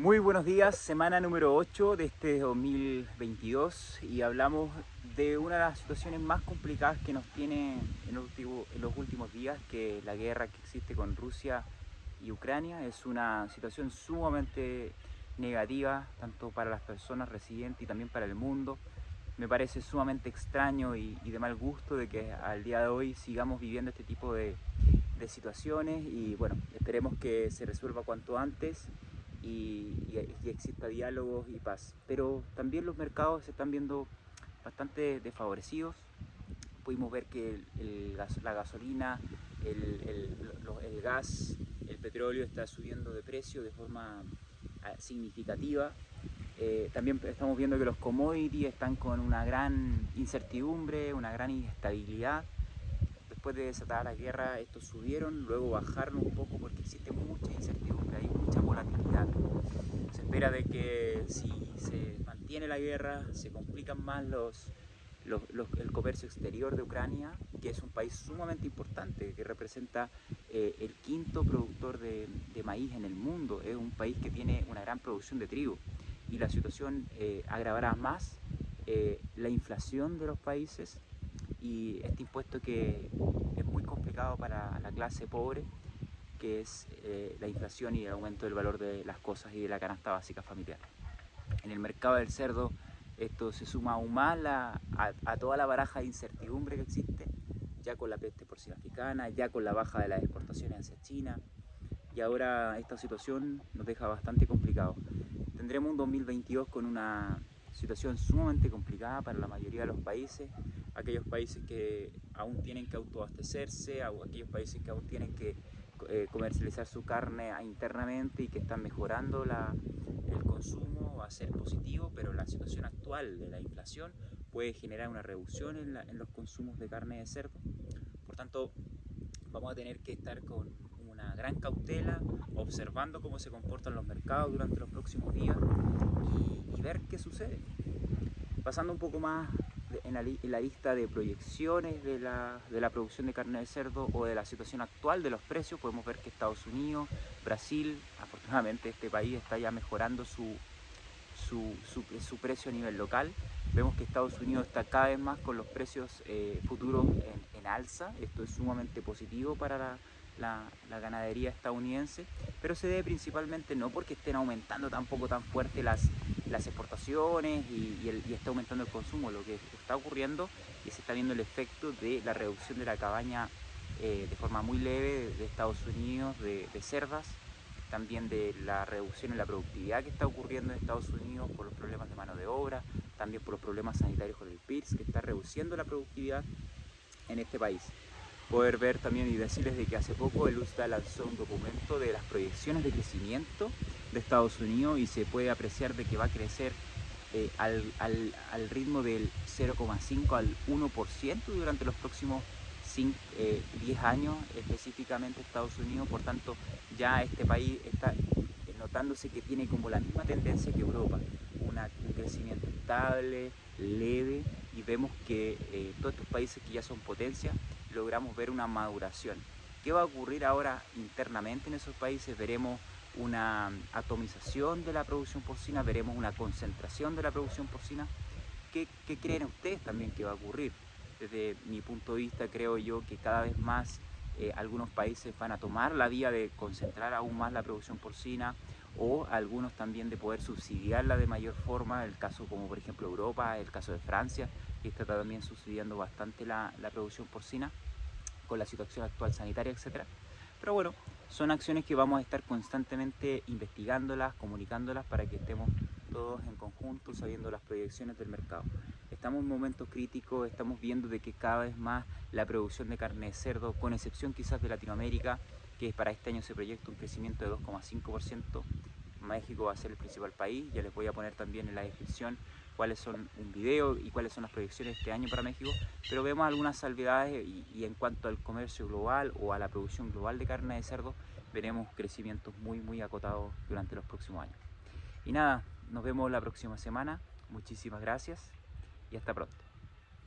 Muy buenos días, semana número 8 de este 2022 y hablamos de una de las situaciones más complicadas que nos tiene en en los últimos días, que la guerra que existe con Rusia y Ucrania. Es una situación sumamente negativa, tanto para las personas residentes y también para el mundo. Me parece sumamente extraño y, de mal gusto de que al día de hoy sigamos viviendo este tipo de, de situaciones y bueno, esperemos que se resuelva cuanto antes y, exista diálogos y paz. Pero también los mercados se están viendo bastante desfavorecidos. Pudimos ver que la gasolina, el, gas, el petróleo está subiendo de precio de forma ah, significativa. Eh, también estamos viendo que los commodities están con una gran incertidumbre, una gran inestabilidad. Después de desatar la guerra, estos subieron, luego bajaron un poco porque existe mucha incertidumbre, mucha volatilidad. Se espera de que si se mantiene la guerra, se complican más los, el comercio exterior de Ucrania, que es un país sumamente importante, que representa eh, el quinto productor de, maíz en el mundo. Es un país que tiene una gran producción de trigo y la situación eh, agravará más eh, la inflación de los países y este impuesto que es muy complicado para la clase pobre, que es eh, la inflación y el aumento del valor de las cosas y de la canasta básica familiar. En el mercado del cerdo esto se suma aún más a, toda la baraja de incertidumbre que existe, ya con la peste porcina africana, ya con la baja de las exportaciones hacia China, y ahora esta situación nos deja bastante complicado. Tendremos un 2022 con una situación sumamente complicada para la mayoría de los países, aquellos países que aún tienen que autoabastecerse, aquellos países que aún tienen que eh, comercializar su carne internamente y que están mejorando la, el consumo va a ser positivo, pero la situación actual de la inflación puede generar una reducción en, en los consumos de carne de cerdo. Por tanto, vamos a tener que estar con una gran cautela, observando cómo se comportan los mercados durante los próximos días y, y ver qué sucede. Pasando un poco más en la, lista de proyecciones de la, producción de carne de cerdo o de la situación actual de los precios, podemos ver que Estados Unidos, Brasil, afortunadamente este país está ya mejorando su, su, precio a nivel local. Vemos que Estados Unidos está cada vez más con los precios eh, futuros en, alza. Esto es sumamente positivo para la, ganadería estadounidense, pero se debe principalmente no porque estén aumentando tampoco tan fuerte las, las exportaciones y, está aumentando el consumo. Lo que está ocurriendo y se está viendo el efecto de la reducción de la cabaña eh, de forma muy leve de, Estados Unidos, de, cerdas, también de la reducción en la productividad que está ocurriendo en Estados Unidos por los problemas de mano de obra, también por los problemas sanitarios con el PIRS, que está reduciendo la productividad en este país. Poder ver también y decirles de que hace poco el USDA lanzó un documento de las proyecciones de crecimiento de Estados Unidos y se puede apreciar de que va a crecer eh, al, ritmo del 0,5 al 1% durante los próximos 10 eh, años, específicamente Estados Unidos. Por tanto, ya este país está notándose que tiene como la misma tendencia que Europa, un crecimiento estable, leve, y vemos que eh, todos estos países que ya son potencias, logramos ver una maduración. ¿Qué va a ocurrir ahora internamente en esos países? Veremos una atomización de la producción porcina, veremos una concentración de la producción porcina. ¿Qué, creen ustedes también que va a ocurrir? Desde mi punto de vista creo yo que cada vez más eh, algunos países van a tomar la vía de concentrar aún más la producción porcina o algunos también de poder subsidiarla de mayor forma, el caso como por ejemplo Europa, el caso de Francia, que está también subsidiando bastante la, la producción porcina con la situación actual sanitaria, etcétera. Pero bueno, son acciones que vamos a estar constantemente investigándolas, comunicándolas para que estemos todos en conjunto sabiendo las proyecciones del mercado. Estamos en momentos críticos, estamos viendo de que cada vez más la producción de carne de cerdo, con excepción quizás de Latinoamérica, que para este año se proyecta un crecimiento de 2,5%, México va a ser el principal país, ya les voy a poner también en la descripción cuáles son un video y cuáles son las proyecciones este año para México, pero vemos algunas salvedades y, en cuanto al comercio global o a la producción global de carne de cerdo, veremos crecimientos muy muy acotados durante los próximos años. Y nada, nos vemos la próxima semana, muchísimas gracias y hasta pronto.